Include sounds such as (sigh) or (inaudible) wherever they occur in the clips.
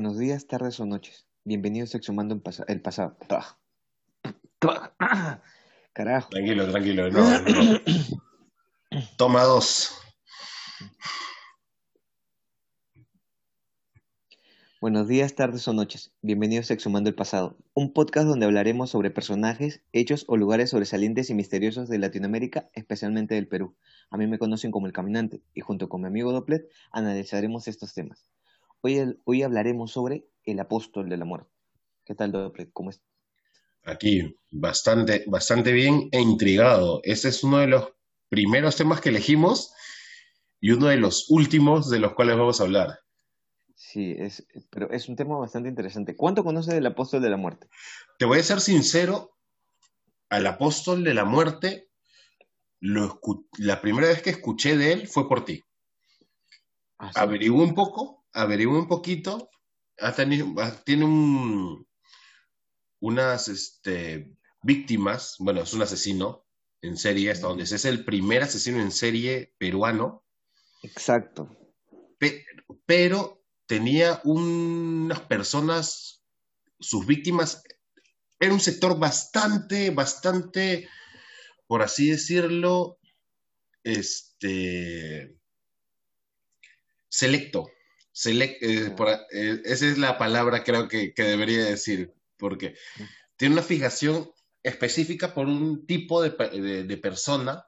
Buenos días, tardes o noches. Bienvenidos a Exhumando en pasa- el pasado. (coughs) Carajo. Tranquilo, tranquilo. No, no. Toma dos. Buenos días, tardes o noches. Bienvenidos a Exhumando el pasado, un podcast donde hablaremos sobre personajes, hechos o lugares sobresalientes y misteriosos de Latinoamérica, especialmente del Perú. A mí me conocen como el Caminante y junto con mi amigo Doplet analizaremos estos temas. Hoy, hoy hablaremos sobre el apóstol de la muerte. ¿Qué tal, Doplet? ¿Cómo estás? Aquí, bastante, bastante bien e intrigado. Este es uno de los primeros temas que elegimos y uno de los últimos de los cuales vamos a hablar. Sí, es, pero es un tema bastante interesante. ¿Cuánto conoces del apóstol de la muerte? Te voy a ser sincero, al apóstol de la muerte, lo la primera vez que escuché de él fue por ti. Ah, sí. Averigué un poco, averigué un poquito. Ha tenido, ha- tiene un, unas este, víctimas. Bueno, es un asesino en serie, hasta donde sé, es el primer asesino en serie peruano, Exacto. pe- pero tenía unas personas, sus víctimas, era un sector bastante, bastante, por así decirlo, este, selecto. Selec- eh, por- eh, esa es la palabra creo que, que debería decir, porque tiene una fijación específica por un tipo de, de- de persona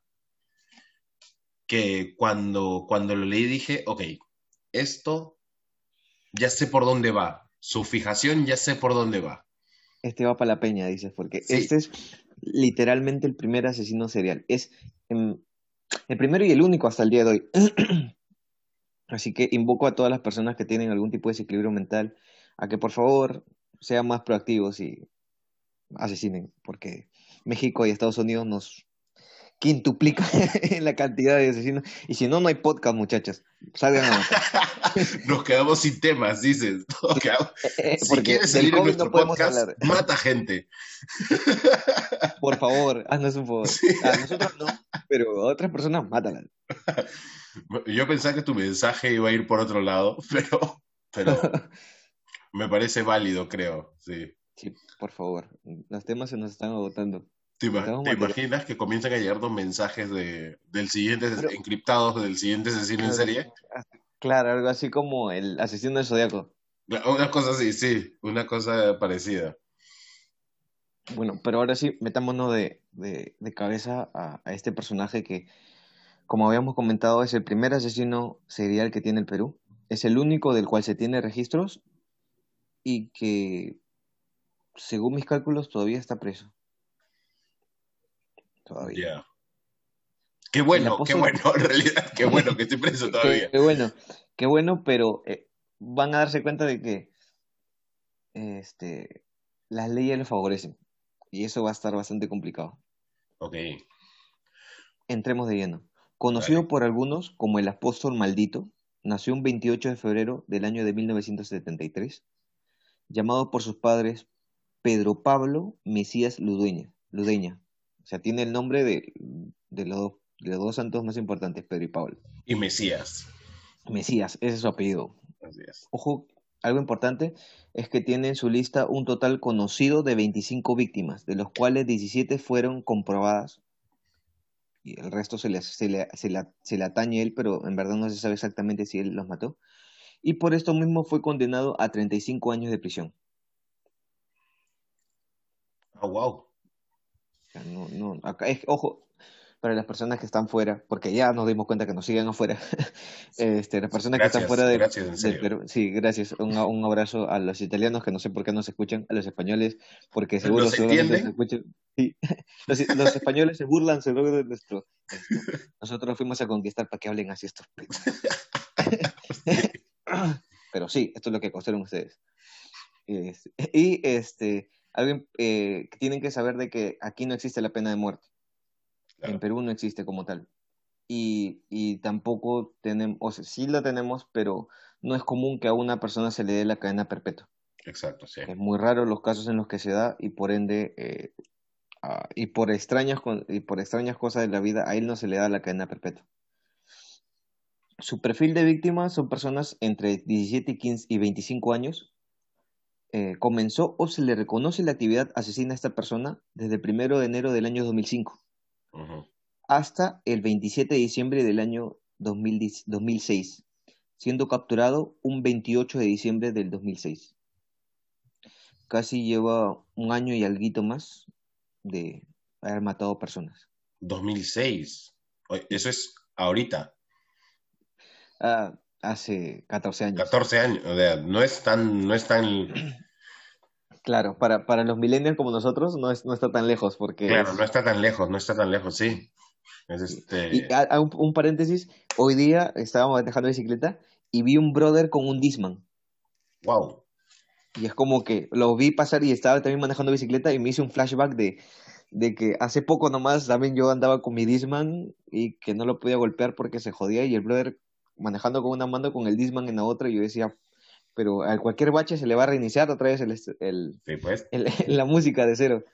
que cuando, cuando lo leí dije, ok, esto ya sé por dónde va, su fijación ya sé por dónde va. Este va para la peña, dices, porque Sí. este es literalmente el primer asesino serial. Es em, el primero y el único hasta el día de hoy. (clears throat) Así que invoco a todas las personas que tienen algún tipo de desequilibrio mental a que por favor sean más proactivos y asesinen, porque México y Estados Unidos nos quintuplican (laughs) en la cantidad de asesinos. Y si no, no hay podcast, muchachas. Salgan a. (laughs) Nos quedamos sin temas, dices. Quedamos- Eh, Si porque quieres salir en nuestro no podemos podcast, hablar. mata gente. (laughs) Por favor, haznos un favor. Sí. A nosotros no, pero a otras personas, mátalas. Yo pensaba que tu mensaje iba a ir por otro lado, pero, pero me parece válido, creo. Sí. Sí, por favor. Los temas se nos están agotando. ¿Te, imaginas que comienzan a llegarnos mensajes de, del siguiente, Pero- encriptados del siguiente asesino en serie? Claro, algo así como el asesino del zodiaco. Una cosa así, sí, una cosa parecida. Bueno, pero ahora sí, metámonos de, de, de cabeza a, a este personaje que, como habíamos comentado, es el primer asesino serial que tiene el Perú. Es el único del cual se tiene registros y que, según mis cálculos, todavía está preso. Todavía. Ya. Qué bueno, qué bueno, en realidad, qué bueno que estoy preso (laughs) todavía. qué bueno, qué bueno, pero eh, van a darse cuenta de que este, las leyes lo favorecen y eso va a estar bastante complicado. Ok, Entremos de lleno. Conocido por algunos como el apóstol maldito, nació un 28 de febrero del año de 1973, llamado por sus padres Pedro Pablo Mesías. Ludeña. O sea, tiene el nombre de, de los, dos- de los dos santos más importantes, Pedro y Pablo. y Mesías. Mesías, ese es su apellido. Así es. Ojo, algo importante es que tiene en su lista un total conocido de 25 víctimas, de los cuales 17 fueron comprobadas y el resto se le, se le, se le- se le atañe a él, pero en verdad no se sabe exactamente si él los mató. Y por esto mismo fue condenado a 35 años de prisión. Ah, wow. Sea, no, no, acá es, ojo, para las personas que están fuera, porque ya nos dimos cuenta que nos siguen afuera, (laughs) este, las personas que están Gracias, fuera de, gracias, del. Perú, sí, gracias, un, un abrazo a los italianos que no sé por qué nos escuchan, a los españoles, porque seguro ¿Los seguramente nos escuchan, sí, (laughs) los, los españoles se burlan seguro de nuestro, esto. nosotros fuimos a conquistar para que hablen así estos. (laughs) Pero sí, esto es lo que costaron ustedes. Es- y este, algo eh, que tienen que saber de que aquí no existe la pena de muerte. Claro. En Perú no existe como tal. Y, y tampoco tenemos, o sea, sí la tenemos, pero no es común que a una persona se le dé la cadena perpetua. Exacto, sí. Es muy raro los casos en los que se da y por ende, eh, ah, y, por extrañas, y por extrañas cosas de la vida, a él no se le da la cadena perpetua. Su perfil de víctimas son personas entre 17 y, 15 y 25 años, eh, comenzó o se le reconoce la actividad asesina a esta persona desde el primero de enero del año 2005 Ujú. hasta el 27 de diciembre del año 2010 2006, siendo capturado un 28 de diciembre del 2006. Casi lleva un año y alguito más de haber matado personas. 2006. Oye, Eso es ahorita, Ah, hace 14 años. 14 años. O sea, no es tan, no es tan, (clears throat) Claro, para, para los millennials como nosotros no, es, no está tan lejos porque claro, es- no está tan lejos, no está tan lejos, sí. Es este, Y a- a un, un paréntesis, hoy día estábamos manejando bicicleta y vi un brother con un Disman. wow. Y es como que lo vi pasar y estaba también manejando bicicleta y me hice un flashback de, de que hace poco nomás también yo andaba con mi Disman y que no lo podía golpear porque se jodía y el brother manejando con una mano con el Disman en la otra y yo decía, pero a cualquier bache se le va a reiniciar otra vez el, el- Sí, pues. el- (laughs) la música de cero.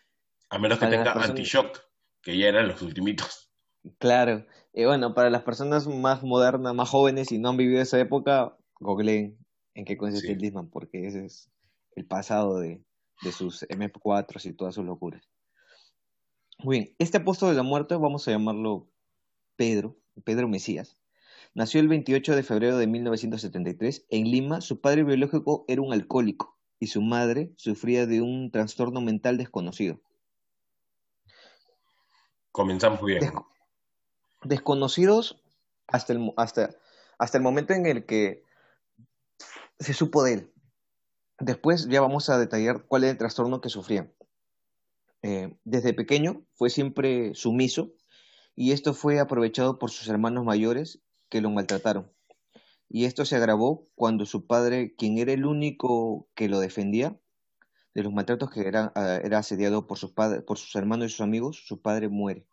A menos que Para tenga personas- anti-shock, que ya eran los ultimitos. Claro. Y bueno, para las personas más modernas, más jóvenes y no han vivido esa época, googleen en qué consiste Sí. el Disman, porque ese es el pasado de, de sus MP4s y todas sus locuras. Muy bien, este apóstol de la muerte, vamos a llamarlo Pedro, Pedro Mesías, nació el 28 de febrero de 1973 en Lima. Su padre biológico era un alcohólico y su madre sufría de un trastorno mental desconocido. Comenzamos bien. Desco- desconocidos hasta el, hasta, hasta el momento en el que se supo de él. Después ya vamos a detallar cuál es el trastorno que sufría. Eh, desde pequeño fue siempre sumiso y esto fue aprovechado por sus hermanos mayores que lo maltrataron. Y esto se agravó cuando su padre, quien era el único que lo defendía de los maltratos que era, ah, era asediado por sus, padres, por sus hermanos y sus amigos, su padre muere.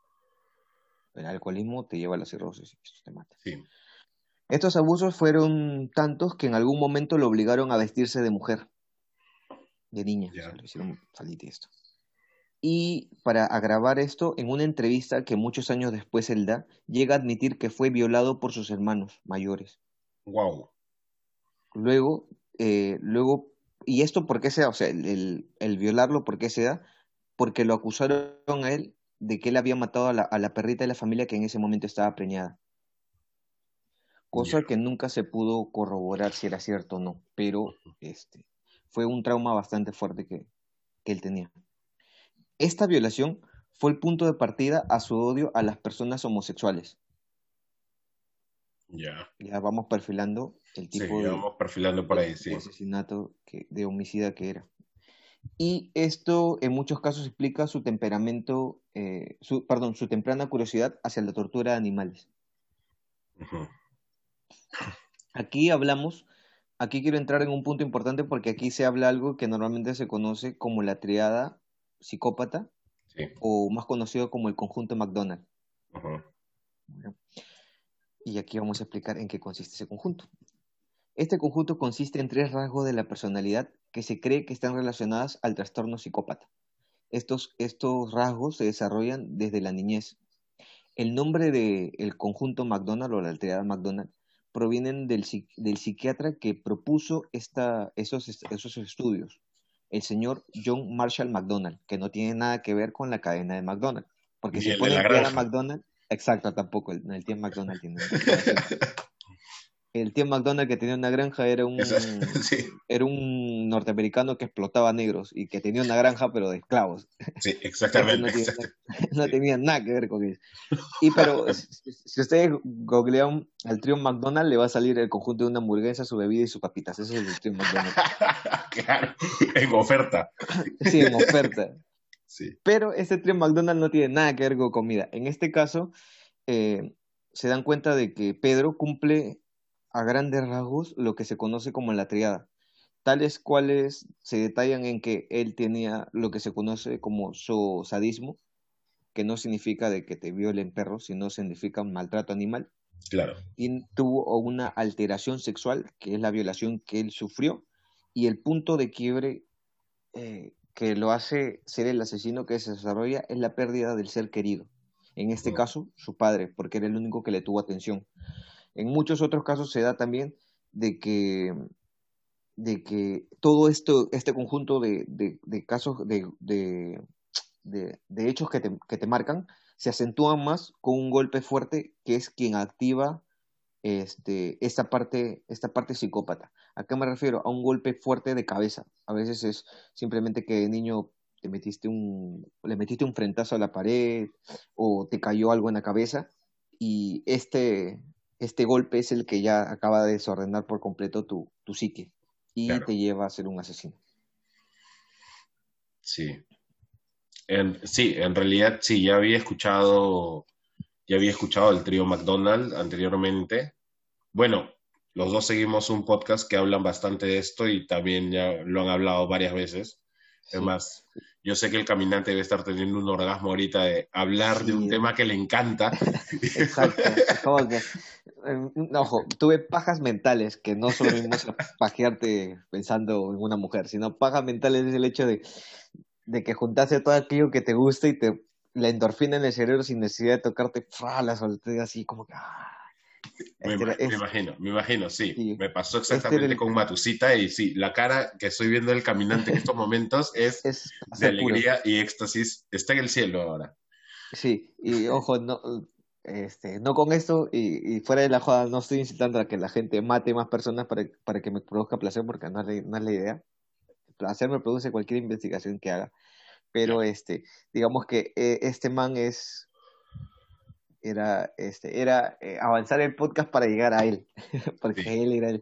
El alcoholismo te lleva a la cirrosis y te mata. Sí. Estos abusos fueron tantos que en algún momento lo obligaron a vestirse de mujer, de niña, Ya. o sea, le hicieron salir de esto. Y para agravar esto, en una entrevista que muchos años después él da, llega a admitir que fue violado por sus hermanos mayores. Wow. Luego, eh, luego, ¿y esto por qué se da? O sea, el, el- el violarlo, ¿por qué se da? Porque lo acusaron a él de que él había matado a la, a la perrita de la familia que en ese momento estaba preñada. Cosa que nunca se pudo corroborar si era cierto o no, pero este, fue un trauma bastante fuerte que, que él tenía. Esta violación fue el punto de partida a su odio a las personas homosexuales. Ya. Ya vamos perfilando el tipo de, vamos perfilando por ahí, de sí. asesinato, que, de homicida que era. Y esto en muchos casos explica su temperamento, eh, su, perdón, su temprana curiosidad hacia la tortura de animales. Aquí hablamos, aquí quiero entrar en un punto importante porque aquí se habla algo que normalmente se conoce como la triada psicópata Sí. o más conocido como el conjunto McDonald. Y aquí vamos a explicar en qué consiste ese conjunto. Este conjunto consiste en tres rasgos de la personalidad que se cree que están relacionadas al trastorno psicópata. Estos, estos rasgos se desarrollan desde la niñez. El nombre del conjunto McDonald o la alteridad McDonald provienen del, del psiquiatra que propuso esta, esos, esos estudios, el señor John Marshall McDonald, que no tiene nada que ver con la cadena de McDonald's. Porque si ponen triada granja. McDonald, exacto, tampoco, el, el tío McDonald tiene que. (laughs) El tío McDonald que tenía una granja era un, (laughs) sí, era un norteamericano que explotaba negros y que tenía una granja pero de esclavos. sí, exactamente. no, tenía nada que ver con eso. Y pero (laughs) si, si ustedes googlean al trío McDonald le va a salir el conjunto de una hamburguesa, su bebida y sus papitas. Eso es el trío McDonald. (laughs) claro, en oferta. Sí, en oferta. Sí. Pero este trío McDonald no tiene nada que ver con comida. En este caso, eh, se dan cuenta de que Pedro cumple a grandes rasgos lo que se conoce como la triada, tales cuales se detallan en que él tenía lo que se conoce como su sadismo, que no significa de que te violen perros, sino significa maltrato animal, Claro. y tuvo una alteración sexual, que es la violación que él sufrió, y el punto de quiebre eh, que lo hace ser el asesino que se desarrolla es la pérdida del ser querido. En este Mm. caso, su padre, porque era el único que le tuvo atención. En muchos otros casos se da también de que de que todo esto, este conjunto de, de, casos, de, de, hechos que te, que te marcan, se acentúan más con un golpe fuerte que es quien activa este, esta, parte, esta parte psicópata. ¿A qué me refiero? A un golpe fuerte de cabeza. A veces es simplemente que de niño te metiste un, le metiste un frentazo a la pared o te cayó algo en la cabeza y este, este golpe es el que ya acaba de desordenar por completo tu, tu psique y te lleva a ser un asesino. Sí. sí, en realidad sí, ya había escuchado, ya había escuchado el trío McDonald anteriormente bueno, los dos seguimos un podcast que hablan bastante de esto y también ya lo han hablado varias veces. Además, yo sé que el caminante debe estar teniendo un orgasmo ahorita de hablar de un tema que le encanta. (laughs) Exacto. Ojo, tuve pajas mentales, que no solo mismo (laughs) pajearte pensando en una mujer, sino pajas mentales es el hecho de, de que juntase todo aquello que te gusta y te la endorfina en el cerebro sin necesidad de tocarte, la solté así como que... Ah, me, imagino, me imagino, sí. Me pasó este exactamente con Matusita y sí, la cara que estoy viendo del caminante en estos momentos (laughs) es, de alegría y éxtasis. Está en el cielo ahora. Sí, y ojo, no, este, no con esto y, fuera de la joda, no estoy incitando a que la gente mate más personas para, para que me produzca placer, porque no es, la, idea. El placer me produce cualquier investigación que haga. Pero este, digamos que eh, este man es era, este, era eh, avanzar el podcast para llegar a él, (laughs) porque él era,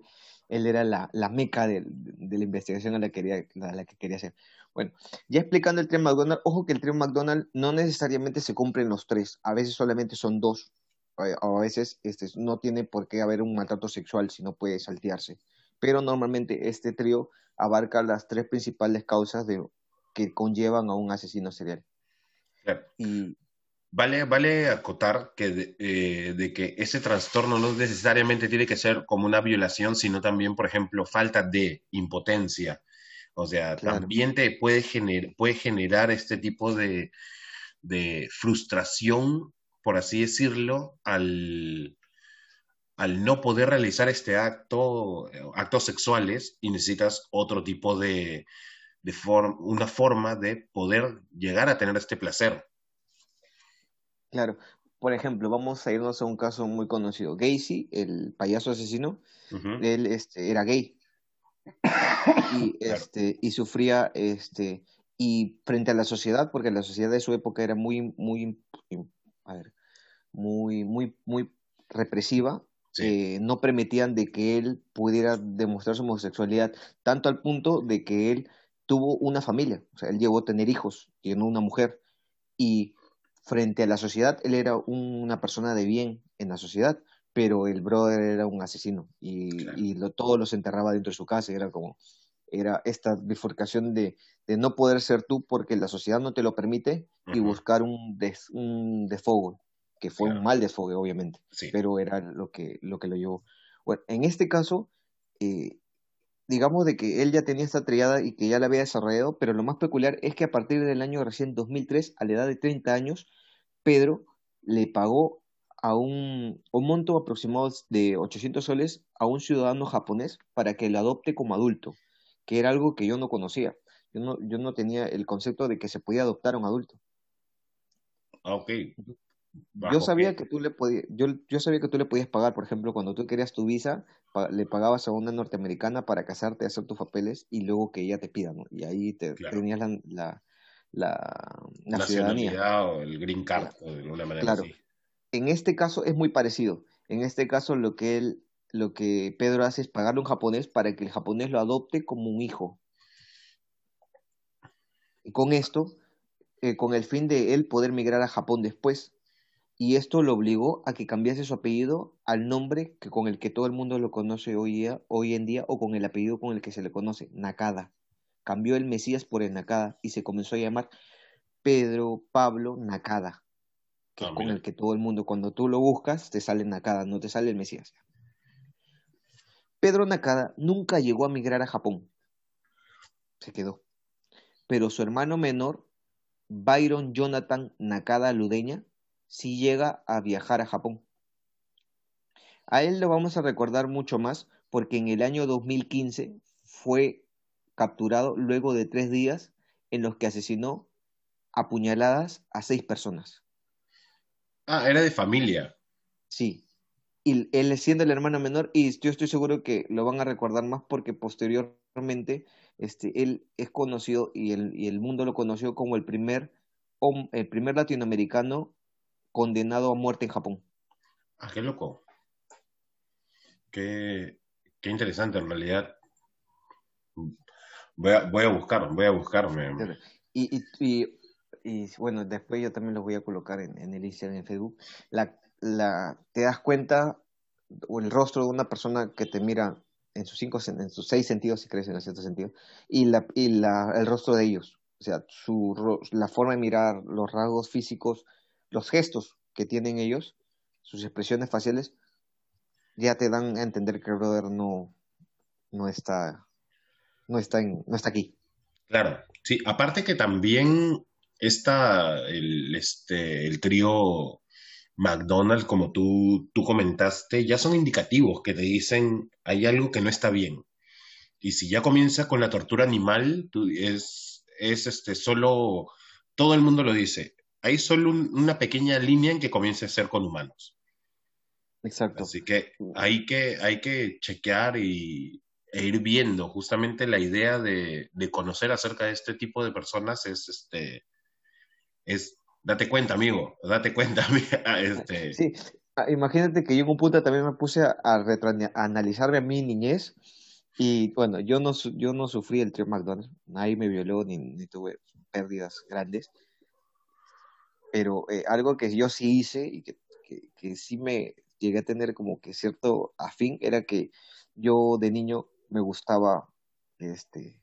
él era la, la meca de, de, la investigación a la, quería, la que quería hacer. Bueno, ya explicando el trío McDonald, ojo que el trío McDonald no necesariamente se cumplen los tres, a veces solamente son dos, o a veces este, no tiene por qué haber un maltrato sexual, si no puede saltearse. Pero normalmente este trío abarca las tres principales causas de, que conllevan a un asesino serial. Y, Vale, vale acotar que eh, de, que ese trastorno no necesariamente tiene que ser como una violación, sino también, por ejemplo, falta de impotencia. O sea, también te puede, puede generar este tipo de, frustración, por así decirlo, al, al no poder realizar este acto, actos sexuales, y necesitas otro tipo de, de una forma de poder llegar a tener este placer. Claro, por ejemplo, vamos a irnos a un caso muy conocido. Gacy, el payaso asesino, él este, era gay. Y, este, y sufría, este, y frente a la sociedad, porque la sociedad de su época era muy, muy, a ver, muy, muy, muy represiva, eh, no permitían de que él pudiera demostrar su homosexualidad, tanto al punto de que él tuvo una familia, o sea, él llegó a tener hijos, tiene una mujer, y frente a la sociedad, él era una persona de bien en la sociedad, pero el brother era un asesino y, y lo, todo los enterraba dentro de su casa. Era como, era esta bifurcación de, de, no poder ser tú porque la sociedad no te lo permite y buscar un, des, un desfogo, que fue un mal desfogue, obviamente, pero era lo que, lo que lo llevó. Bueno, en este caso, eh, digamos de que él ya tenía esta triada y que ya la había desarrollado, pero lo más peculiar es que a partir del año recién 2003, a la edad de 30 años, Pedro le pagó a un, un monto aproximado de 800 soles a un ciudadano japonés para que lo adopte como adulto, que era algo que yo no conocía. Yo no, yo no tenía el concepto de que se podía adoptar a un adulto. Ah, yo sabía que tú le podías, yo, yo sabía que tú le podías pagar, por ejemplo, cuando tú querías tu visa, le pagabas a una norteamericana para casarte, hacer tus papeles y luego que ella te pida, ¿no? Y ahí te tenías la, la, la, la ciudadanía o el green card, de alguna manera claro. En este caso es muy parecido. En este caso lo que él, lo que Pedro hace es pagarle a un japonés para que el japonés lo adopte como un hijo. Y con esto, eh, con el fin de él poder migrar a Japón después, y esto lo obligó a que cambiase su apellido al nombre que con el que todo el mundo lo conoce hoy, día, hoy en día o con el apellido con el que se le conoce, Nakada. Cambió el Mesías por el Nakada y se comenzó a llamar Pedro Pablo Nakada, que ah, con el que todo el mundo cuando tú lo buscas te sale Nakada, no te sale el Mesías. Pedro Nakada nunca llegó a migrar a Japón. Se quedó. Pero su hermano menor, Byron Jonathan Nakada Ludeña, si llega a viajar a Japón. A él lo vamos a recordar mucho más porque en el año 2015 fue capturado luego de tres días en los que asesinó a puñaladas a seis personas. Ah, era de familia. Sí. Y él siendo el hermano menor, y yo estoy seguro que lo van a recordar más porque posteriormente este, él es conocido y el, y el mundo lo conoció como el primer, el primer latinoamericano condenado a muerte en Japón. Ah, qué loco. Qué, qué interesante en realidad. Voy a, voy a buscar, voy a buscarme. Y, y, y, bueno, después yo también los voy a colocar en, en el Instagram, en Facebook. La, la, te das cuenta, o el rostro de una persona que te mira en sus cinco, en sus seis sentidos, si crees en cierto sentido, y, la, y la, el rostro de ellos. O sea, su, la forma de mirar, los rasgos físicos, los gestos que tienen ellos, sus expresiones faciales, ya te dan a entender que el brother no, no está, no está, en, no está aquí. Claro, sí, aparte que también está el, este, el trío McDonald's, como tú, tú comentaste, ya son indicativos que te dicen hay algo que no está bien. Y si ya comienza con la tortura animal, es, es este, solo, todo el mundo lo dice, hay solo una pequeña línea en que comience a ser con humanos. Exacto. Así que hay que, hay que chequear y, e ir viendo. Justamente la idea de, de, conocer acerca de este tipo de personas es, este, es, date cuenta, amigo, date cuenta. (laughs) Este... Sí, imagínate que yo en un punto también me puse a, a, analizarme a mi niñez y bueno, yo no, yo no sufrí el trío McDonald's, nadie me violó ni, ni tuve pérdidas grandes, pero eh, algo que yo sí hice y que, que, que sí me llegué a tener como que cierto afín era que yo de niño me gustaba este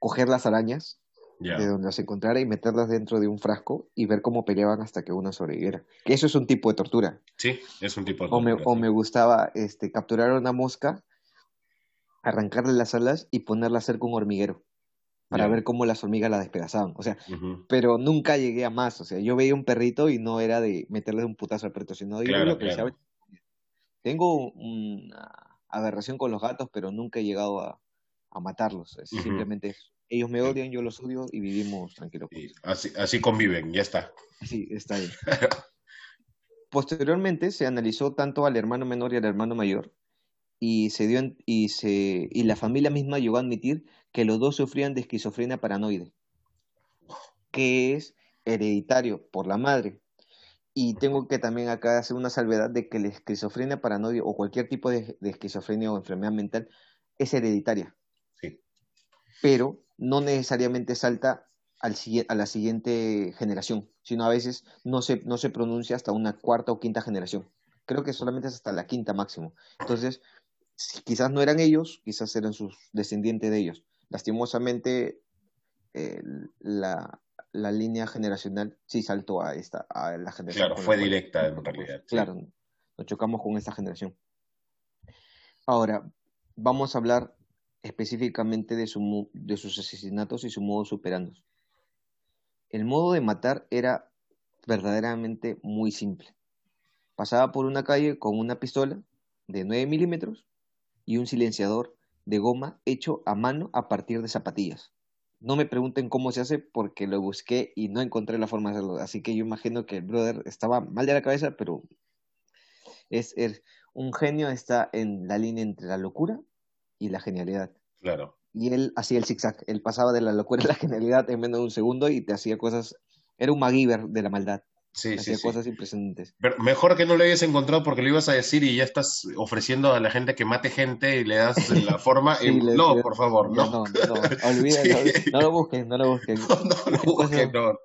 coger las arañas yeah. de donde las encontrara y meterlas dentro de un frasco y ver cómo peleaban hasta que una sobreviviera. Que eso es un tipo de tortura. Sí, es un tipo de tortura. O me, o me gustaba este, capturar una mosca, arrancarle las alas y ponerla cerca un hormiguero para yeah. ver cómo las hormigas la despedazaban. O sea, uh -huh. pero nunca llegué a más. O sea, yo veía un perrito y no era de meterle un putazo al perrito, sino de claro, lo que claro. tengo una aberración con los gatos, pero nunca he llegado a, a matarlos. Es, uh -huh. Simplemente ellos me odian, yo los odio y vivimos tranquilos. Sí, así, así, conviven, ya está. Sí, está bien. (laughs) Posteriormente se analizó tanto al hermano menor y al hermano mayor y se dio y se y la familia misma llegó a admitir que los dos sufrían de esquizofrenia paranoide, que es hereditario por la madre. Y tengo que también acá hacer una salvedad de que la esquizofrenia paranoide o cualquier tipo de, de esquizofrenia o enfermedad mental es hereditaria. Sí. Pero no necesariamente salta al, a la siguiente generación, sino a veces no se, no se pronuncia hasta una cuarta o quinta generación. Creo que solamente es hasta la quinta máximo. Entonces, quizás no eran ellos, quizás eran sus descendientes de ellos. Lastimosamente, eh, la, la, línea generacional sí saltó a esta a la generación. Claro, fue directa en realidad. Claro, sí. nos chocamos con esta generación. Ahora, vamos a hablar específicamente de, su, de sus asesinatos y su modo superando. El modo de matar era verdaderamente muy simple. Pasaba por una calle con una pistola de 9 milímetros y un silenciador de goma hecho a mano a partir de zapatillas. No me pregunten cómo se hace porque lo busqué y no encontré la forma de hacerlo. Así que yo imagino que el brother estaba mal de la cabeza, pero es, es un genio está en la línea entre la locura y la genialidad. Claro. Y él hacía el zigzag. Él pasaba de la locura a la genialidad en menos de un segundo y te hacía cosas. Era un MacGyver de la maldad. Sí, hacía sí, cosas sí. impresionantes. Pero mejor que no lo hayas encontrado porque lo ibas a decir y ya estás ofreciendo a la gente que mate gente y le das la (laughs) forma. sí, y... le, no, le... por favor, no. No, no, no. Olvídalo. No lo busquen, no lo busquen. No, no lo busquen, no.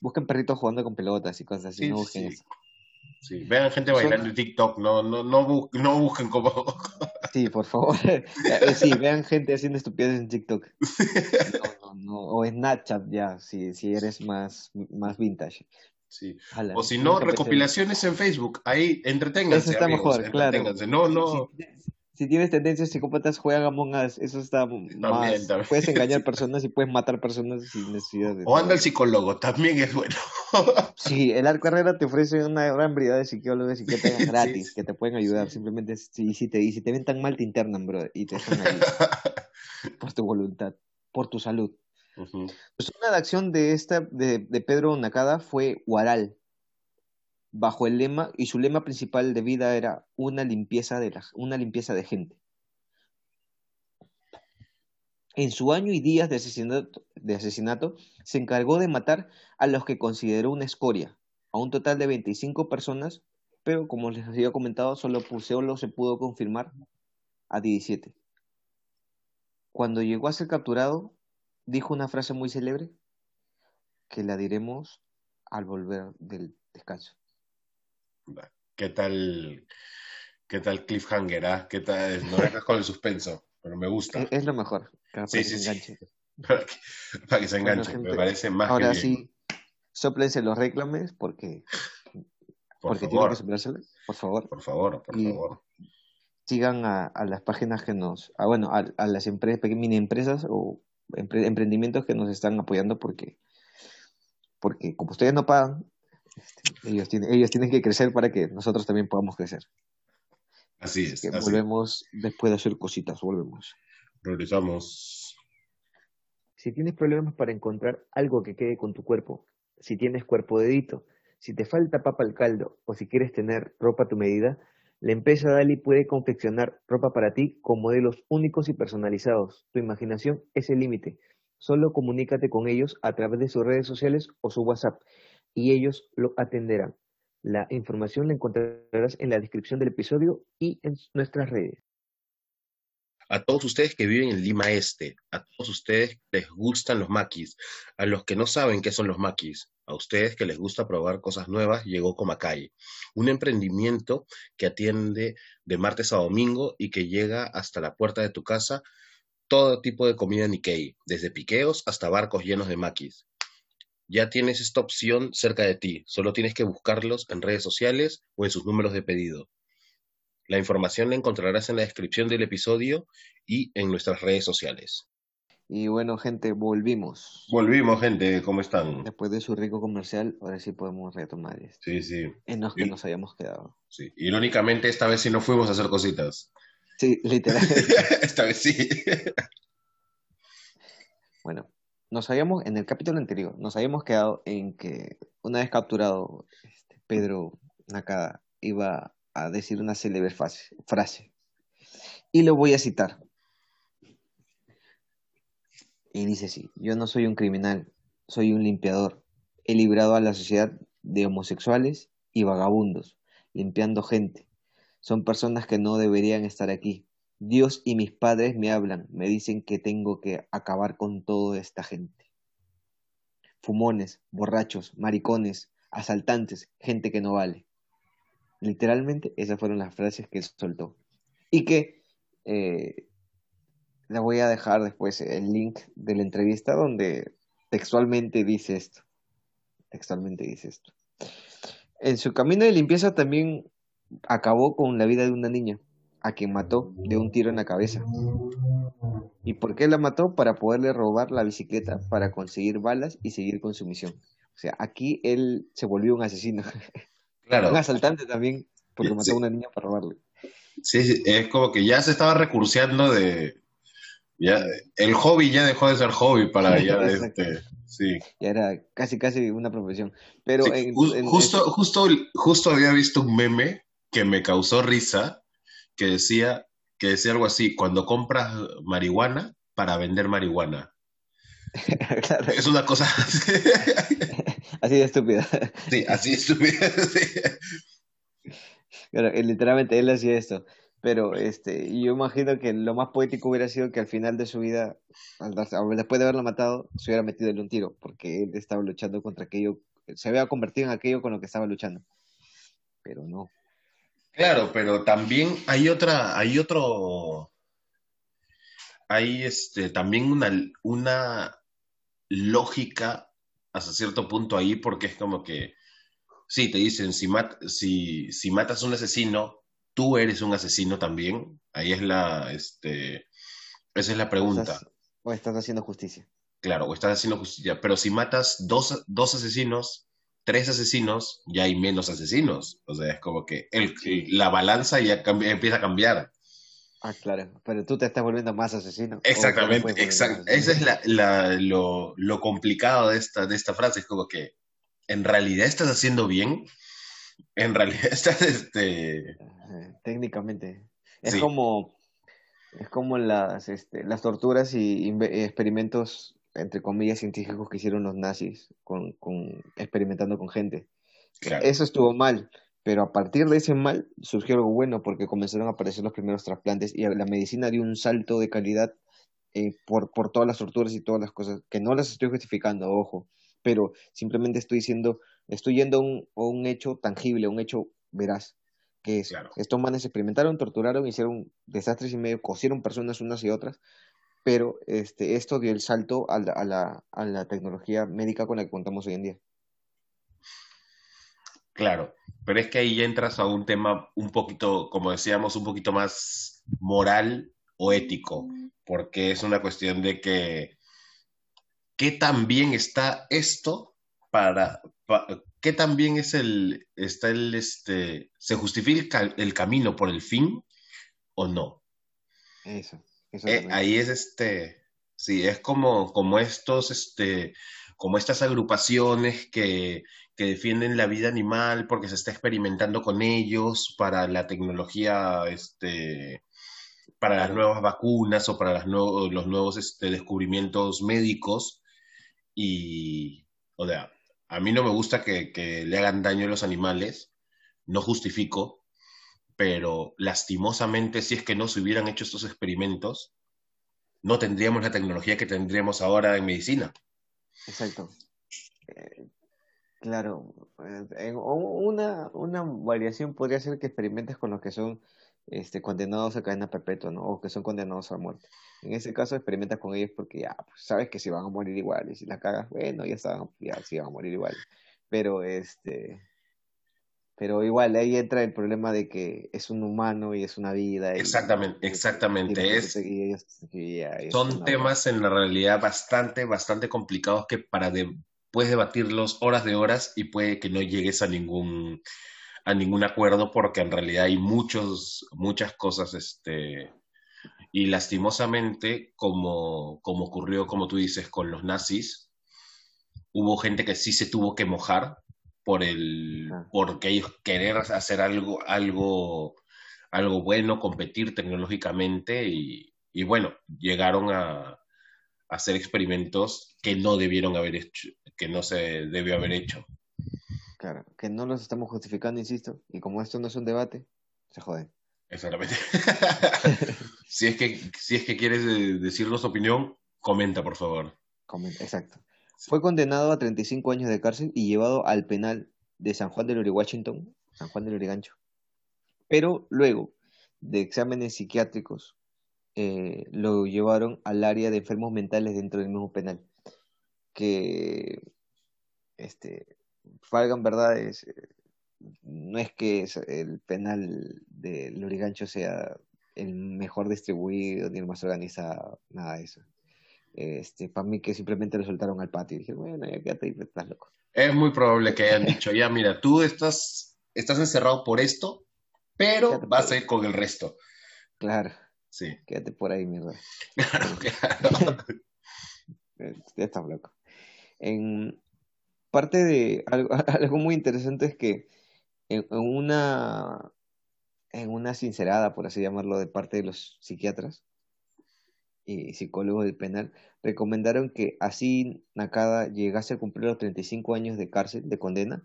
Busquen perritos jugando con pelotas y cosas así, sí, no busquen eso. Sí, vean gente bailando en TikTok, no, no, no, bu no busquen como. (laughs) Sí, por favor. (laughs) Eh, sí, vean gente haciendo estupideces en TikTok. No, no, no. O en Snapchat ya, si, si eres más, más vintage. Sí. O si no, recopilaciones en Facebook. Ahí entreténganse. Eso está amigos, mejor, claro. No, no. Si, si, tienes tendencias psicópatas, juega Among Us. Eso está también, más. También. Puedes engañar (laughs) personas y puedes matar personas sin necesidad de. O anda el psicólogo, también es bueno. (laughs) sí, el Arco Herrera te ofrece una gran variedad de psicólogos y que te (laughs) gratis, sí. que te pueden ayudar. Simplemente, si, si, te, y si te ven tan mal, te internan, bro, y te dejan ahí. por tu voluntad, por tu salud. Pues una de acción de, esta, de, Pedro Nakada fue Huaral, bajo el lema, y su lema principal de vida era una limpieza de, una limpieza de gente. En su año y días de asesinato, de asesinato, se encargó de matar a los que consideró una escoria, a un total de 25 personas, pero como les había comentado, solo, solo se pudo confirmar a 17. Cuando llegó a ser capturado, dijo una frase muy célebre que la diremos al volver del descanso. ¿Qué tal, qué tal cliffhanger? Ah? ¿Qué tal? No dejas con el suspenso, pero me gusta. Es, lo mejor. (laughs) Para sí, sí, sí. Para que, se enganche, me parece más Ahora sí, soplense los reclames porque, por porque favor. que por favor. Por favor, por favor. Sigan a, las páginas que nos, a, bueno, a, a las empresas, mini empresas o emprendimientos que nos están apoyando porque, porque como ustedes no pagan, este, ellos, tienen, ellos tienen que crecer para que nosotros también podamos crecer. Así es. volvemos después de hacer cositas, volvemos. Regresamos. Si tienes problemas para encontrar algo que quede con tu cuerpo, si tienes cuerpo dedito, si te falta papa al caldo o si quieres tener ropa a tu medida, la empresa Dali puede confeccionar ropa para ti con modelos únicos y personalizados. Tu imaginación es el límite. Solo comunícate con ellos a través de sus redes sociales o su WhatsApp y ellos lo atenderán. La información la encontrarás en la descripción del episodio y en nuestras redes a todos ustedes que viven en Lima Este, a todos ustedes les gustan los maquis, a los que no saben qué son los maquis, a ustedes que les gusta probar cosas nuevas, llegó Comacay, un emprendimiento que atiende de martes a domingo y que llega hasta la puerta de tu casa todo tipo de comida Nikkei, desde piqueos hasta barcos llenos de maquis. Ya tienes esta opción cerca de ti, solo tienes que buscarlos en redes sociales o en sus números de pedido. La información la encontrarás en la descripción del episodio y en nuestras redes sociales. Y bueno, gente, volvimos. Volvimos, gente, ¿cómo están? Después de su rico comercial, ahora sí podemos retomar esto. Sí, sí. En los que nos habíamos quedado. Sí, irónicamente esta vez sí no fuimos a hacer cositas. Sí, literal. (laughs) esta vez sí. bueno, nos habíamos, en el capítulo anterior, nos habíamos quedado en que una vez capturado este, Pedro Nakada iba a decir una célebre frase. Y lo voy a citar. Y dice así, yo no soy un criminal, soy un limpiador. He librado a la sociedad de homosexuales y vagabundos, limpiando gente. Son personas que no deberían estar aquí. Dios y mis padres me hablan, me dicen que tengo que acabar con toda esta gente. Fumones, borrachos, maricones, asaltantes, gente que no vale. Literalmente, esas fueron las frases que soltó. Y que eh, la voy a dejar después el link de la entrevista donde textualmente dice esto. Textualmente dice esto. En su camino de limpieza también acabó con la vida de una niña, a quien mató de un tiro en la cabeza. ¿Y por qué la mató? Para poderle robar la bicicleta, para conseguir balas y seguir con su misión. O sea, aquí él se volvió un asesino. (laughs) Un asaltante también, porque mató a una niña para robarle. Sí, es como que ya se estaba recurseando de. Ya, el hobby ya dejó de ser hobby para ya este, sí. Ya era casi casi una profesión. Pero justo, justo, justo había visto un meme que me causó risa que decía, que decía algo así, cuando compras marihuana para vender marihuana. (laughs) Es una cosa (laughs) Así de estúpida. Sí, así de estúpida. (laughs) literalmente él hacía esto. Pero este, yo imagino que lo más poético hubiera sido que al final de su vida, después de haberlo matado, se hubiera metido en un tiro, porque él estaba luchando contra aquello, se había convertido en aquello con lo que estaba luchando. Pero no. Claro, pero también hay otra, hay otro, hay este, también una, una lógica hasta cierto punto ahí porque es como que, sí, te dicen, si, si, si matas a un asesino, tú eres un asesino también. Ahí es la, este, esa es la pregunta. O estás, haciendo justicia. Claro, o estás haciendo justicia. Pero si matas dos, dos asesinos, tres asesinos, ya hay menos asesinos. O sea, es como que el, la balanza ya empieza a cambiar. Ah, claro, pero tú te estás volviendo más asesino. Exactamente, exacto. Ese es la, lo, lo, complicado de esta, de esta frase, es como que en realidad estás haciendo bien, en realidad (laughs) estás, este... Técnicamente. Es como, es como las, este, las torturas y experimentos, entre comillas, científicos que hicieron los nazis con, con experimentando con gente. Eso estuvo mal, pero a partir de ese mal surgió algo bueno porque comenzaron a aparecer los primeros trasplantes y la medicina dio un salto de calidad eh, por, por todas las torturas y todas las cosas, que no las estoy justificando, ojo, pero simplemente estoy diciendo, estoy yendo a un, un hecho tangible, un hecho veraz, que es, estos manes experimentaron, torturaron, hicieron desastres y medio, cosieron personas unas y otras, pero este, esto dio el salto a la, a, la, a la tecnología médica con la que contamos hoy en día. Claro, pero es que ahí entras a un tema un poquito, como decíamos, un poquito más moral o ético, porque es una cuestión de que qué tan bien está esto para, qué tan bien es el está el este se justifica el, camino por el fin o no. Eso. Eh, ahí es este sí, es como como estos este como estas agrupaciones que que defienden la vida animal porque se está experimentando con ellos para la tecnología, este, para las nuevas vacunas o para las los nuevos este, descubrimientos médicos. Y, o sea, a mí no me gusta que, le hagan daño a los animales, no justifico, pero lastimosamente si es que no se hubieran hecho estos experimentos, no tendríamos la tecnología que tendríamos ahora en medicina. Exacto. Eh, Claro, eh, una, una variación podría ser que experimentes con los que son este, condenados a cadena perpetua, ¿no? O que son condenados a muerte. En ese caso experimentas con ellos porque ya, pues, sabes que se van a morir igual y si la cagas, bueno, ya saben, ya sí van a morir igual. Pero este, pero igual ahí entra el problema de que es un humano y es una vida. exactamente, exactamente. Es, son temas en la realidad bastante, bastante complicados que para de, puedes debatirlos horas de horas y puede que no llegues a ningún a ningún acuerdo porque en realidad hay muchos muchas cosas este y lastimosamente como como ocurrió como tú dices con los nazis hubo gente que sí se tuvo que mojar por el porque ellos querer hacer algo algo algo bueno competir tecnológicamente y, y bueno llegaron a, a hacer experimentos que no debieron haber hecho, que no se debió haber hecho. Claro, que no los estamos justificando, insisto, y como esto no es un debate, se joden. Exactamente. (laughs) si, es que, si es que quieres decirnos tu opinión, comenta, por favor. Comenta, exacto. Fue condenado a 35 años de cárcel y llevado al penal de San Juan del Uri Washington, San Juan del Urigancho. Pero luego de exámenes psiquiátricos, eh, lo llevaron al área de enfermos mentales dentro del mismo penal que este valgan verdades no es que el penal de Lurigancho sea el mejor distribuido ni el más organizado, nada de eso. Este, para mí que simplemente lo soltaron al patio y dije, bueno, ya quédate ahí, estás loco. Es muy probable que hayan dicho, ya mira, tú estás, estás encerrado por esto, pero vas a ir con el resto. Claro. Sí. Quédate por ahí, mierda. (laughs) Claro, claro. (laughs) ya estás loco. En parte de algo, (laughs) algo muy interesante es que en, una en una sincerada, por así llamarlo, de parte de los psiquiatras y psicólogos del penal, recomendaron que así Nakada llegase a cumplir los 35 años de cárcel, de condena,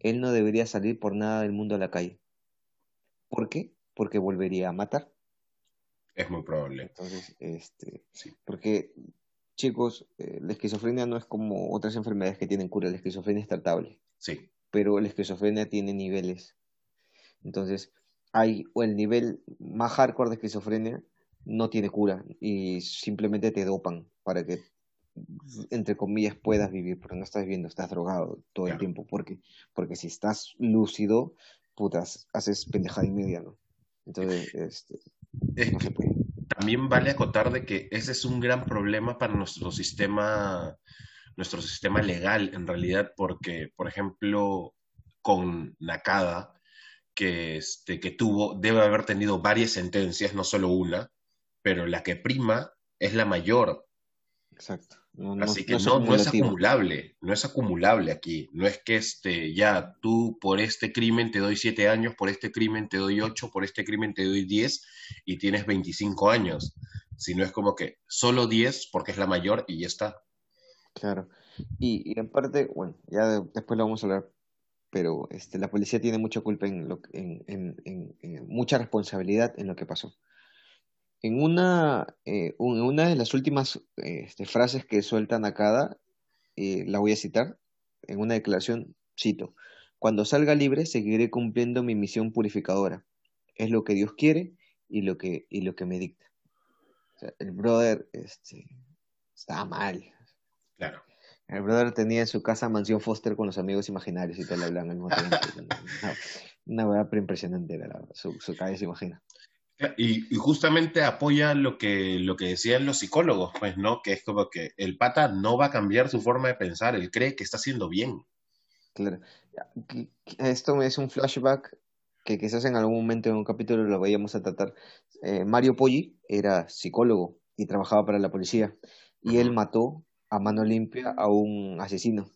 él no debería salir por nada del mundo a la calle. ¿Por qué? Porque volvería a matar. Es muy probable. Entonces, este, sí. porque chicos, eh, la esquizofrenia no es como otras enfermedades que tienen cura, la esquizofrenia es tratable. Sí. Pero la esquizofrenia tiene niveles. Entonces, hay, o el nivel más hardcore de esquizofrenia no tiene cura y simplemente te dopan para que, entre comillas, puedas vivir, pero no estás viviendo, estás drogado todo el tiempo, porque, porque si estás lúcido, putas, haces pendejada y media, ¿no? Entonces, este, no se puede también vale acotar de que ese es un gran problema para nuestro sistema, nuestro sistema legal, en realidad, porque, por ejemplo, con Nakada, que, este, que tuvo debe haber tenido varias sentencias, no solo una, pero la que prima es la mayor. Exacto. Así que no, no, es acumulable, no es acumulable aquí. No es que este, ya tú por este crimen te doy siete años, por este crimen te doy ocho, por este crimen te doy diez y tienes 25 años. Sino es como que solo diez porque es la mayor y ya está. Claro. Y, y en parte, bueno, ya después lo vamos a hablar, pero este, la policía tiene mucha culpa en, lo, en, en, en mucha responsabilidad en lo que pasó. En una, eh, una de las últimas este, frases que suelta Nakada, eh, la voy a citar, en una declaración, cito, Cuando salga libre seguiré cumpliendo mi misión purificadora. Es lo que Dios quiere y lo que, y lo que me dicta. O sea, el brother este, estaba mal. Claro. El brother tenía en su casa mansión Foster con los amigos imaginarios y todo le hablan al mismo tiempo. (laughs) una, verdad impresionante era su, su cabeza, imagina. Y, justamente apoya lo que, lo que decían los psicólogos, pues, ¿no? Que es como que el pata no va a cambiar su forma de pensar, él cree que está haciendo bien. Claro. Esto es un flashback que quizás en algún momento en un capítulo lo vayamos a tratar. Eh, Mario Poggi era psicólogo y trabajaba para la policía y él mató a mano limpia a un asesino.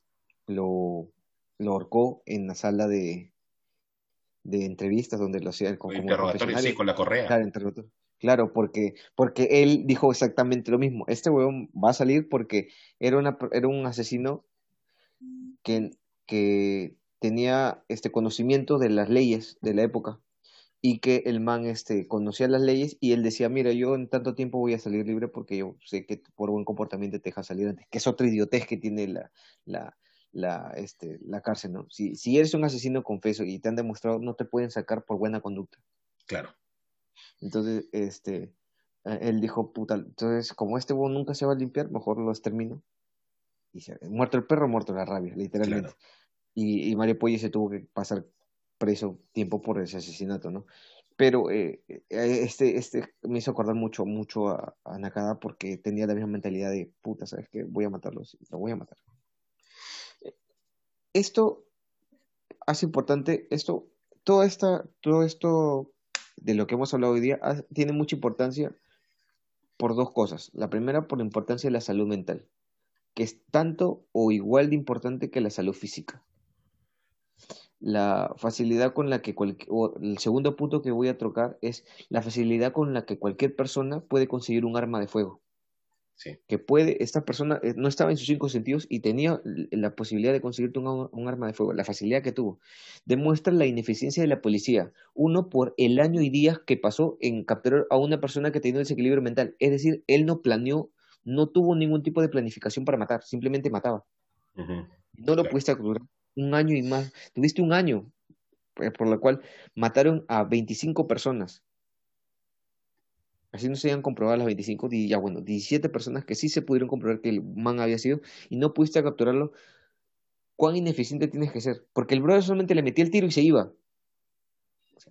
Lo, lo ahorcó en la sala de, de entrevistas donde lo hacían con, interrogatorio, sí, con la correa. Claro, porque, porque él dijo exactamente lo mismo. Este weón va a salir porque era, una, era un asesino que, que tenía este conocimiento de las leyes de la época y que el man este, conocía las leyes y él decía, mira, yo en tanto tiempo voy a salir libre porque yo sé que por buen comportamiento te deja salir antes, que es otra idiotez que tiene la, la, la, este, la cárcel, ¿no? Si, si eres un asesino confeso y te han demostrado, no te pueden sacar por buena conducta. Claro. Entonces, este, eh, él dijo, puta, entonces como este huevo nunca se va a limpiar, mejor lo extermino. Y se, muerto el perro, muerto la rabia, literalmente. Y, y, Mario Pollo se tuvo que pasar preso tiempo por ese asesinato, ¿no? Pero eh, eh, este, este me hizo acordar mucho, mucho a, a Nakada porque tenía la misma mentalidad de, puta, ¿sabes qué? Voy a matarlos, lo voy a matar esto hace importante, esto, todo, esta, todo esto de lo que hemos hablado hoy día tiene mucha importancia por dos cosas. La primera, por la importancia de la salud mental, que es tanto o igual de importante que la salud física. La facilidad con la que el segundo punto que voy a trocar es la facilidad con la que cualquier persona puede conseguir un arma de fuego. Que puede, esta persona eh, no estaba en sus cinco sentidos y tenía la posibilidad de conseguirte un, arma de fuego, la facilidad que tuvo. Demuestra la ineficiencia de la policía. Uno, por el año y días que pasó en capturar a una persona que tenía desequilibrio mental. Es decir, él no planeó, no tuvo ningún tipo de planificación para matar, simplemente mataba. No lo pudiste capturar un año y más. Tuviste un año, eh, por lo cual mataron a 25 personas Así no se habían comprobado las 25, y ya bueno, 17 personas que sí se pudieron comprobar que el man había sido y no pudiste capturarlo. ¿Cuán ineficiente tienes que ser? Porque el brother solamente le metía el tiro y se iba.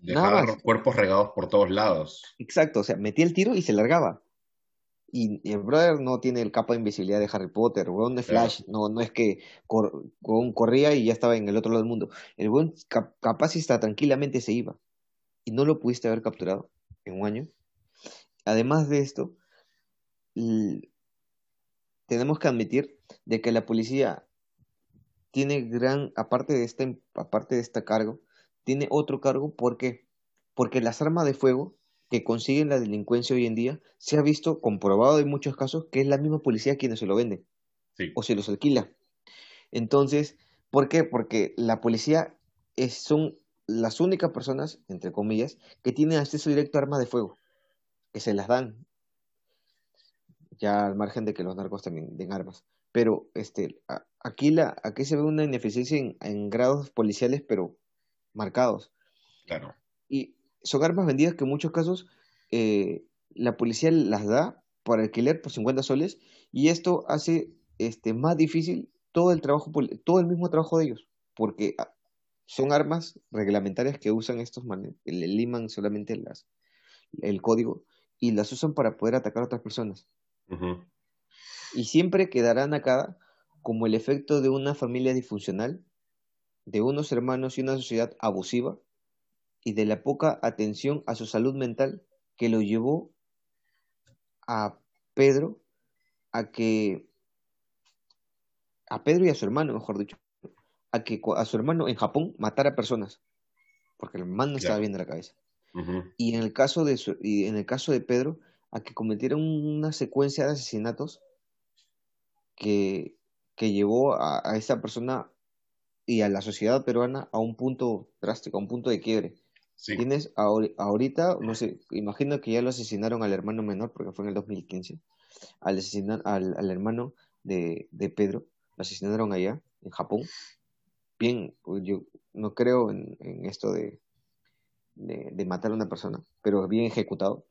Dejaba los cuerpos regados por todos lados. Exacto, o sea, metía el tiro y se largaba. Y, el brother no tiene el capa de invisibilidad de Harry Potter, weón de Flash, no, no es que corría y ya estaba en el otro lado del mundo. El weón capaz está tranquilamente se iba. Y no lo pudiste haber capturado en un año además de esto, tenemos que admitir de que la policía tiene gran, aparte de este, aparte de este cargo, tiene otro cargo porque, porque las armas de fuego que consiguen la delincuencia hoy en día se ha visto comprobado en muchos casos que es la misma policía quien se lo vende o se los alquila. Entonces, ¿por qué? Porque la policía es, son las únicas personas, entre comillas, que tienen acceso directo a armas de fuego que se las dan, ya al margen de que los narcos también den armas. Pero este, aquí, la, aquí se ve una ineficiencia en, grados policiales, pero marcados. Claro. Y son armas vendidas que en muchos casos eh, la policía las da para alquiler por 50 soles y esto hace este, más difícil todo el trabajo, todo el mismo trabajo de ellos, porque ah, son armas reglamentarias que usan estos le liman solamente las, el código y las usan para poder atacar a otras personas. Y siempre quedarán acá como el efecto de una familia disfuncional, de unos hermanos y una sociedad abusiva, y de la poca atención a su salud mental que lo llevó a Pedro a que a Pedro y a su hermano, mejor dicho, a que a su hermano en Japón matara personas, porque el hermano no estaba bien de la cabeza. Y en el caso de y en el caso de Pedro, a que cometieron una secuencia de asesinatos que, que llevó a, a esa persona y a la sociedad peruana a un punto drástico, a un punto de quiebre. Tienes ahorita, no sé, imagino que ya lo asesinaron al hermano menor, porque fue en el 2015, al asesinar al, al hermano de, de, Pedro, lo asesinaron allá, en Japón. Bien, yo no creo en, en esto de, de, matar a una persona, pero bien ejecutado,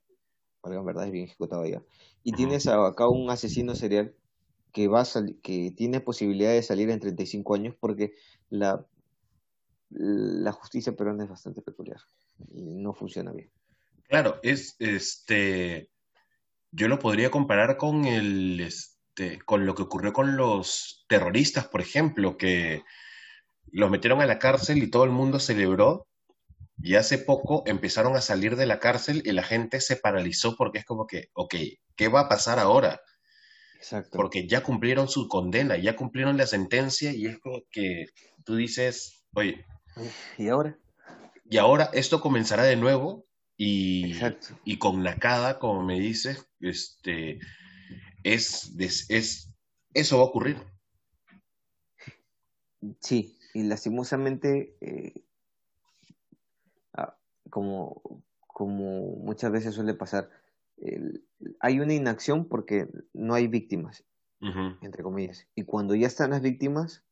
en verdad es bien ejecutado allá. Y tienes acá un asesino serial que va a que tiene posibilidad de salir en 35 años porque la la justicia peruana es bastante peculiar y no funciona bien. Claro, es este yo lo podría comparar con el este con lo que ocurrió con los terroristas, por ejemplo, que los metieron a la cárcel y todo el mundo celebró y hace poco empezaron a salir de la cárcel y la gente se paralizó porque es como que, ok, ¿qué va a pasar ahora? Exacto. Porque ya cumplieron su condena, ya cumplieron la sentencia y es como que tú dices, oye, ¿Y ahora? Y ahora esto comenzará de nuevo y, y con Nakada, como me dices, este, es, es, eso va a ocurrir. Sí, y lastimosamente, eh, como, como muchas veces suele pasar, hay una inacción porque no hay víctimas, entre comillas. Y cuando ya están las víctimas,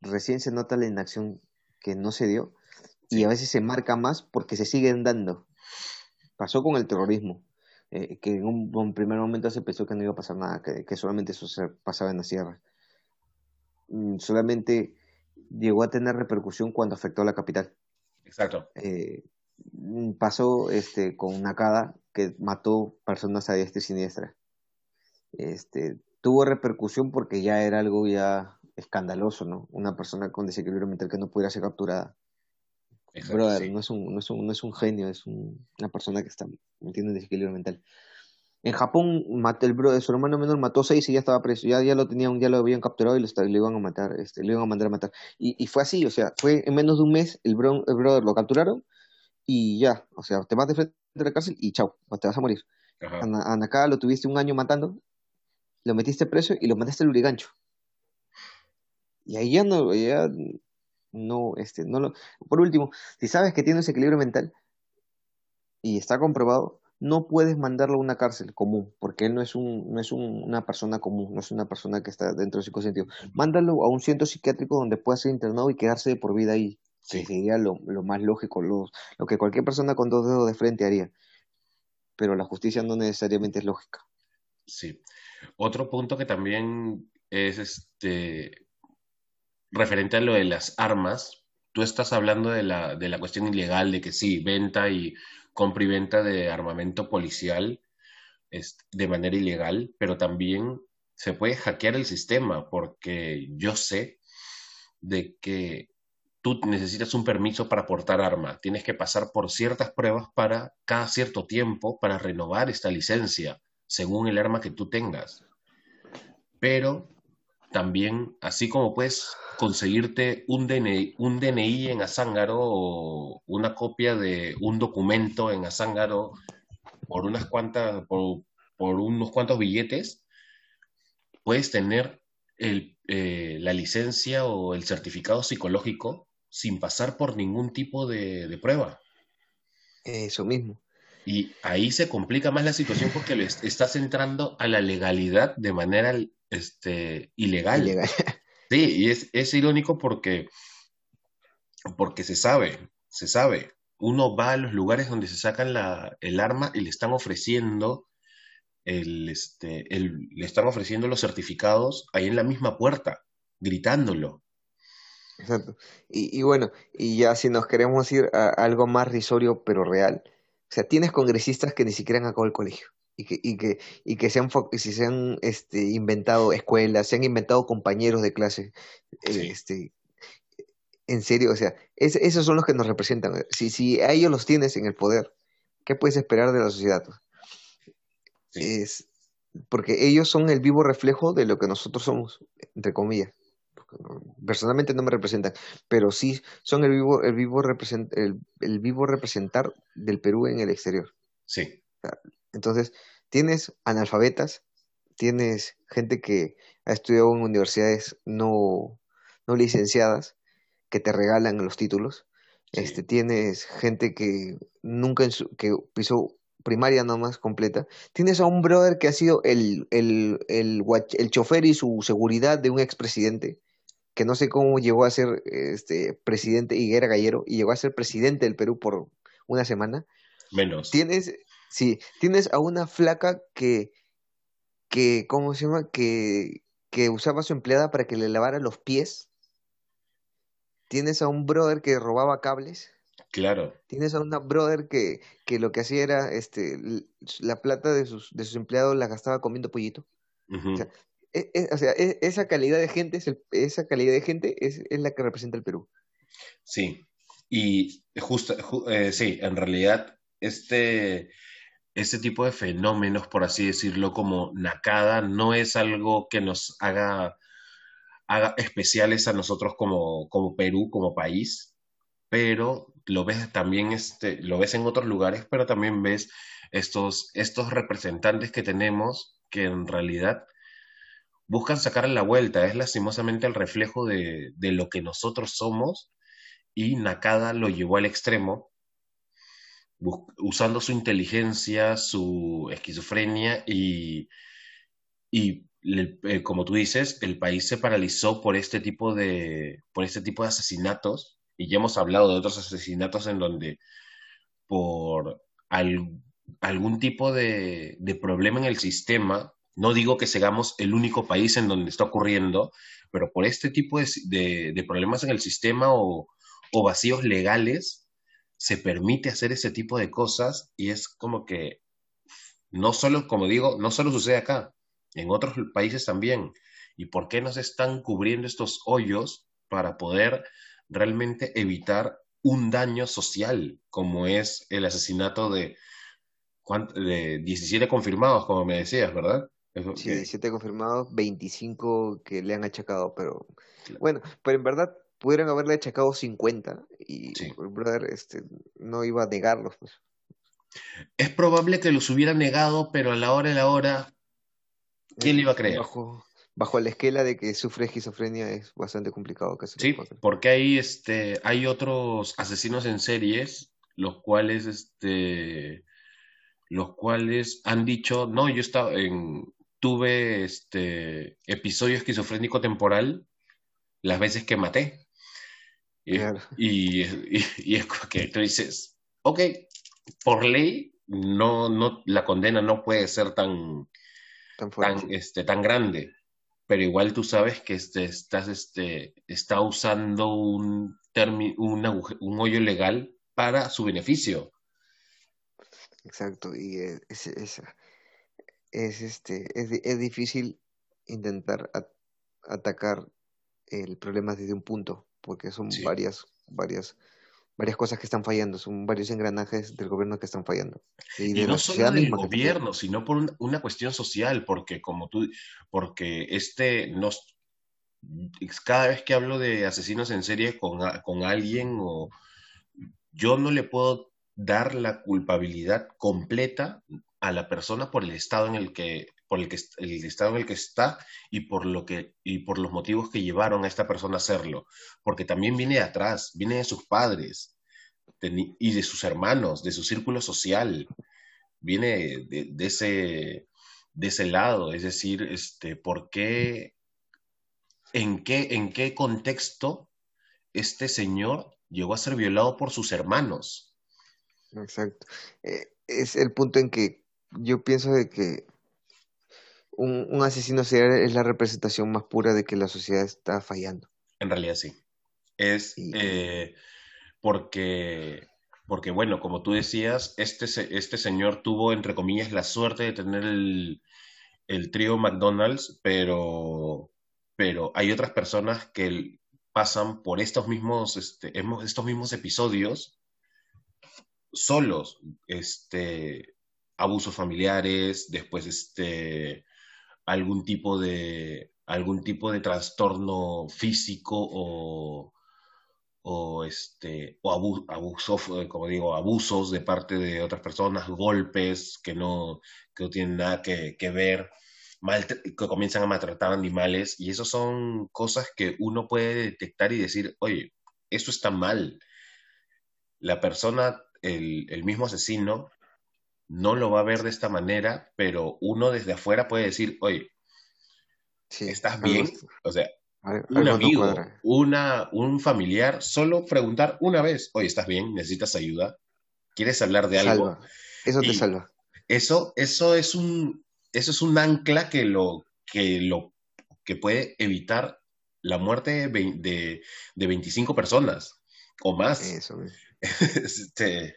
recién se nota la inacción que no se dio y a veces se marca más porque se siguen dando. Pasó con el terrorismo, eh, que en un, primer momento se pensó que no iba a pasar nada, que, solamente eso se pasaba en la sierra. Mm, solamente llegó a tener repercusión cuando afectó a la capital. Exacto. Eh, pasó este, con Nakada, que mató personas a diestra y siniestra. Este, tuvo repercusión porque ya era algo ya escandaloso, ¿no? Una persona con desequilibrio mental que no pudiera ser capturada. Brother, no, es un, no, es un, no es un genio, es una persona que está metiendo desequilibrio mental. En Japón, el su hermano menor mató seis y ya estaba preso. Ya, ya lo tenían, ya lo habían capturado y lo, iban a matar, este, lo iban a mandar a matar. Y, y, fue así, o sea, fue en menos de un mes el, el brother lo capturaron y ya, o sea, te vas de frente de la cárcel y chao, te vas a morir. A, Nakada lo tuviste un año matando, lo metiste preso y lo mandaste al urigancho. Y ahí ya no, ya no, este, no lo... Por último, si sabes que tienes equilibrio mental y está comprobado, no puedes mandarlo a una cárcel común, porque él no es, un, no es una persona común, no es una persona que está dentro del sentido. Mándalo a un centro psiquiátrico donde pueda ser internado y quedarse de por vida ahí, que sería lo, lo más lógico, lo, lo que cualquier persona con dos dedos de frente haría. Pero la justicia no necesariamente es lógica. Sí. Otro punto que también es este referente a lo de las armas, tú estás hablando de la, de la cuestión ilegal, de que sí, venta y compra y venta de armamento policial de manera ilegal, pero también se puede hackear el sistema, porque yo sé de que tú necesitas un permiso para portar arma, tienes que pasar por ciertas pruebas para cada cierto tiempo para renovar esta licencia, según el arma que tú tengas. Pero también, así como puedes conseguirte un DNI, un DNI en Azángaro o una copia de un documento en Azángaro por unas cuantas, por, unos cuantos billetes, puedes tener eh, la licencia o el certificado psicológico sin pasar por ningún tipo de, prueba. Eso mismo. Y ahí se complica más la situación porque le estás entrando a la legalidad de manera este, ilegal. ilegal. (laughs) Sí, y es, es irónico porque, porque se sabe, se sabe. Uno va a los lugares donde se sacan la, el arma y le están ofreciendo el, este, el, le están ofreciendo los certificados ahí en la misma puerta, gritándolo. Exacto. Y, y, bueno, y ya si nos queremos ir a algo más risorio pero real, o sea, tienes congresistas que ni siquiera han acabado el colegio y que, y que, y que se han, si se han este, inventado escuelas, se han inventado compañeros de clase. Este, En serio, o sea, esos son los que nos representan. Si, si a ellos los tienes en el poder, ¿qué puedes esperar de la sociedad? Es porque ellos son el vivo reflejo de lo que nosotros somos, entre comillas. Personalmente no me representan, pero sí son el vivo, el vivo, represent, el, vivo representar del Perú en el exterior. Sí. Entonces, tienes analfabetas, tienes gente que ha estudiado en universidades no, no licenciadas, que te regalan los títulos. Este, tienes gente que nunca en que pisó primaria nomás completa. Tienes a un brother que ha sido el, el, el, el chofer y su seguridad de un expresidente, que no sé cómo llegó a ser este, presidente, y era gallero, y llegó a ser presidente del Perú por una semana. Menos. Tienes, sí, tienes a una flaca que, que ¿cómo se llama? Que, que usaba a su empleada para que le lavara los pies Tienes a un brother que robaba cables. Claro. Tienes a una brother que, que lo que hacía era este la plata de sus, de sus empleados la gastaba comiendo pollito. O sea, e, e, e, esa calidad de gente es esa calidad de gente es, la que representa el Perú. Sí. Y justo, eh, sí, en realidad este este tipo de fenómenos, por así decirlo, como Nakada, no es algo que nos haga haga especiales a nosotros como, como Perú, como país, pero lo ves también, este, lo ves en otros lugares, pero también ves estos, estos representantes que tenemos que en realidad buscan sacar la vuelta, es lastimosamente el reflejo de, de lo que nosotros somos y Nakada lo llevó al extremo, usando su inteligencia, su esquizofrenia y, y eh, como tú dices, el país se paralizó por este tipo de, por este tipo de asesinatos, y ya hemos hablado de otros asesinatos en donde por algún tipo de, problema en el sistema, no digo que seamos el único país en donde está ocurriendo, pero por este tipo de, problemas en el sistema o, o vacíos legales, se permite hacer ese tipo de cosas y es como que no solo, como digo, no solo sucede acá, en otros países también. ¿Y por qué no se están cubriendo estos hoyos para poder realmente evitar un daño social, como es el asesinato de, de 17 confirmados, como me decías, ¿verdad? sí, 17 confirmados, 25 que le han achacado, pero bueno, pero en verdad pudieran haberle achacado 50 y el brother este, no iba a negarlos. Pues. Es probable que los hubiera negado, pero a la hora de la hora ¿Quién le iba a creer? Bajo, bajo la esquela de que sufre esquizofrenia es bastante complicado que Sí, porque hay, este, hay otros asesinos en series, los cuales, este, los cuales han dicho, no, yo estaba en, tuve este episodio esquizofrénico temporal las veces que maté. Y, y, y, es que tú dices, ok, por ley, no, no, la condena no puede ser tan, tan, este, tan grande, pero igual tú sabes que este, estás este, está usando un, un, un hoyo legal para su beneficio. Exacto, y es, es, es, este, es, es difícil intentar atacar el problema desde un punto, porque son varias, varias varias cosas que están fallando, son varios engranajes del gobierno que están fallando. Y, no solo del gobierno, sino por una cuestión social, porque como tú, porque este nos cada vez que hablo de asesinos en serie con, con alguien o yo no le puedo dar la culpabilidad completa a la persona por el estado en el que por el, que, el estado en el que está y por, lo que, y por los motivos que llevaron a esta persona a hacerlo. Porque también viene de atrás, viene de sus padres y de sus hermanos, de su círculo social. Viene de, ese, de ese lado. Es decir, este, ¿por qué, en, qué, ¿en qué contexto este señor llegó a ser violado por sus hermanos? Exacto. Eh, es el punto en que yo pienso de que un, asesino serial es la representación más pura de que la sociedad está fallando. En realidad sí. Es eh, porque, porque, bueno, como tú decías, este, este señor tuvo, entre comillas, la suerte de tener el, el trío McDonald's, pero, pero hay otras personas que pasan por estos mismos, este, estos mismos episodios solos, este, abusos familiares, después este, algún tipo de algún tipo de trastorno físico o, este o abuso, como digo abusos de parte de otras personas golpes que no que no tienen nada que, que ver que comienzan a maltratar animales y eso son cosas que uno puede detectar y decir oye esto está mal la persona el, el mismo asesino no lo va a ver de esta manera pero uno desde afuera puede decir oye ¿Estás bien? O sea, un amigo, una, un familiar, solo preguntar una vez, oye, ¿estás bien? ¿Necesitas ayuda? ¿Quieres hablar de algo? Eso te salva. Eso, eso es un, eso es un ancla que lo, que lo, que puede evitar la muerte de, de, 25 personas o más. Eso. (laughs) este,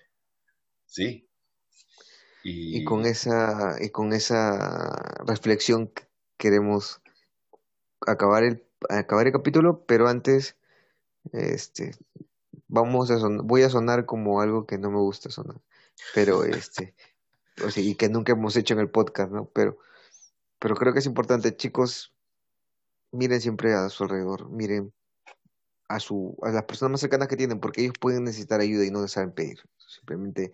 sí. Y... con esa, y con esa reflexión queremos acabar el, acabar el capítulo, pero antes, este, vamos a voy a sonar como algo que no me gusta sonar, pero este, o sea, y que nunca hemos hecho en el podcast, ¿no? Pero, pero creo que es importante, chicos, miren siempre a su alrededor, miren a su, a las personas más cercanas que tienen, porque ellos pueden necesitar ayuda y no saben pedir. Simplemente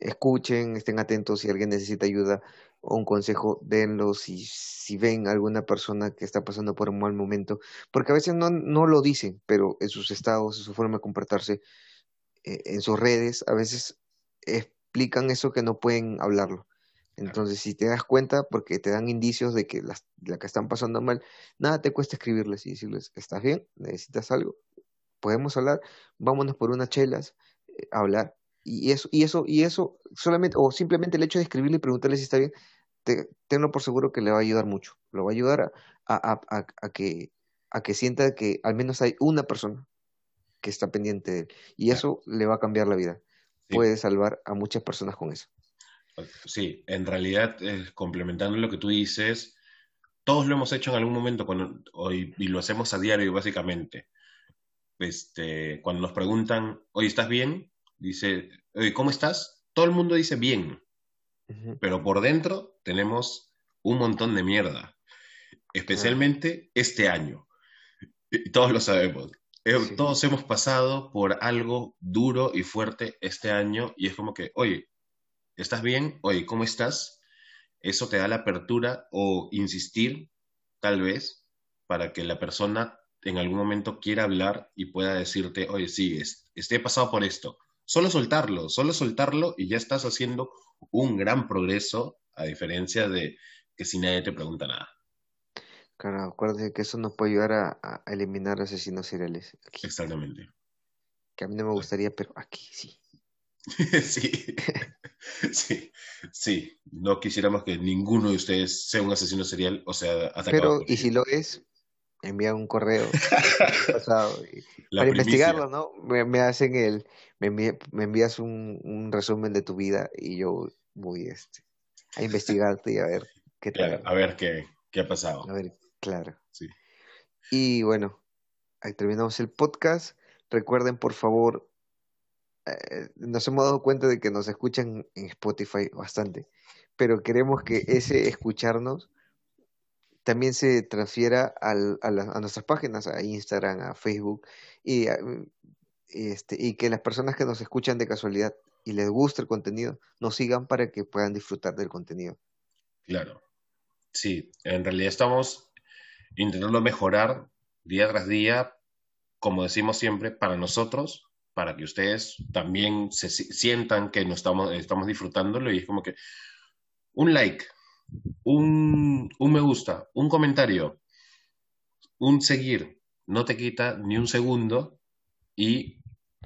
escuchen, estén atentos si alguien necesita ayuda o un consejo, denlo si, si ven alguna persona que está pasando por un mal momento, porque a veces no, no lo dicen, pero en sus estados, en su forma de comportarse, eh, en sus redes, a veces explican eso que no pueden hablarlo. Entonces, si te das cuenta, porque te dan indicios de que las, la que están pasando mal, nada te cuesta escribirles y decirles, ¿estás bien? ¿Necesitas algo? ¿Podemos hablar? Vámonos por unas chelas, eh, hablar y eso, y eso, y eso, solamente, o simplemente el hecho de escribirle y preguntarle si está bien, te, tenlo por seguro que le va a ayudar mucho. Lo va a ayudar a, a, a, que, a que sienta que al menos hay una persona que está pendiente de él. Y eso le va a cambiar la vida. Puede salvar a muchas personas con eso. Sí, en realidad, eh, complementando lo que tú dices, todos lo hemos hecho en algún momento cuando, hoy, y lo hacemos a diario básicamente. Este, cuando nos preguntan, oye, ¿estás bien? Dice, ¿cómo estás? Todo el mundo dice bien, pero por dentro tenemos un montón de mierda, especialmente este año. Y todos lo sabemos. Eh, todos hemos pasado por algo duro y fuerte este año y es como que, oye, ¿estás bien? Oye, ¿cómo estás? Eso te da la apertura o insistir, tal vez, para que la persona en algún momento quiera hablar y pueda decirte, oye, sí, estoy pasado por esto, Solo soltarlo, solo soltarlo y ya estás haciendo un gran progreso, a diferencia de que si nadie te pregunta nada. Claro, acuérdate que eso nos puede ayudar a, eliminar asesinos seriales. Exactamente. Que a mí no me gustaría, pero aquí sí. (laughs) sí. (laughs) sí, sí. No quisiéramos que ninguno de ustedes sea un asesino serial o sea atacado. Pero, y si lo es, envía un correo (laughs) para investigarlo, ¿no? Me, hacen el, me, me envías un, un, resumen de tu vida y yo voy este, a investigarte y a ver qué tal. a ver qué, qué ha pasado. A ver, claro. Sí. Y bueno, ahí terminamos el podcast. Recuerden, por favor, eh, nos hemos dado cuenta de que nos escuchan en Spotify bastante, pero queremos que ese escucharnos también se transfiera al, a, a, nuestras páginas, a Instagram, a Facebook, y, este, y que las personas que nos escuchan de casualidad y les guste el contenido, nos sigan para que puedan disfrutar del contenido. Claro. Sí, en realidad estamos intentando mejorar día tras día, como decimos siempre, para nosotros, para que ustedes también se sientan que nos estamos, estamos disfrutándolo y es como que un like, un, me gusta, un comentario, un seguir, no te quita ni un segundo y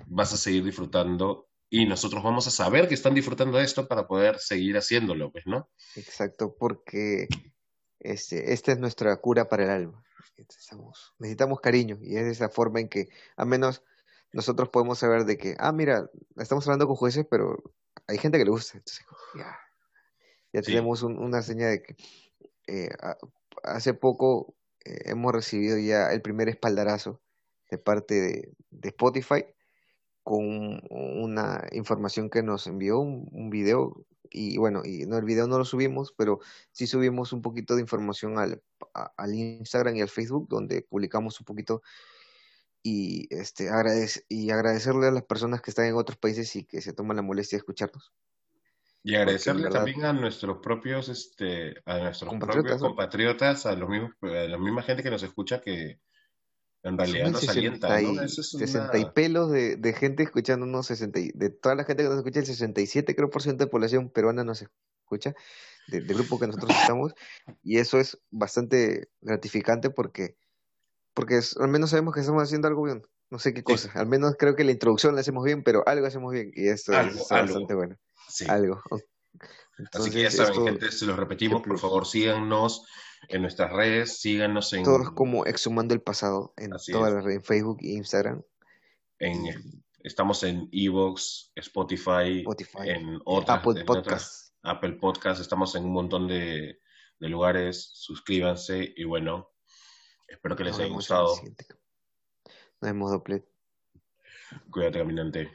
vas a seguir disfrutando y nosotros vamos a saber que están disfrutando de esto para poder seguir haciéndolo, pues, ¿no? Exacto, porque este, esta es nuestra cura para el alma. Necesitamos, cariño y es esa forma en que, al menos, nosotros podemos saber de que, ah, mira, estamos hablando con jueces, pero hay gente que le gusta. Entonces, ya, ya tenemos una señal de que eh, hace poco eh, hemos recibido ya el primer espaldarazo de parte de, de Spotify con una información que nos envió, un, un, video, y bueno, y no, el video no lo subimos, pero sí subimos un poquito de información al, a, al Instagram y al Facebook, donde publicamos un poquito y, este, agradece, y agradecerle a las personas que están en otros países y que se toman la molestia de escucharnos. Y agradecerle verdad, también a nuestros propios, este, a nuestros compatriotas, propios compatriotas, a los mismos, a la misma gente que nos escucha que, en realidad nos 60 alienta, y, ¿no? Eso es 60 una... y pelos de, de, gente escuchándonos, 60 y, de toda la gente que nos escucha, el 67 creo por ciento de población peruana nos escucha, del de grupo que nosotros estamos, y eso es bastante gratificante porque, porque es, al menos sabemos que estamos haciendo algo bien, no sé qué cosa, sí. al menos creo que la introducción la hacemos bien, pero algo hacemos bien, y esto algo, es algo. bastante bueno. Sí. Algo. Entonces, Así que ya saben, esto, gente, se los repetimos, por favor, síganos en nuestras redes, síganos en... Todos como Exhumando el Pasado, en todas las redes, en Facebook e Instagram. En, estamos en Evox, Spotify, Spotify, en otras... Apple en Podcast. Otras, Apple Podcast, estamos en un montón de, de, lugares, suscríbanse y bueno, espero que les Nos haya gustado. Nos vemos doble. Cuídate, caminante.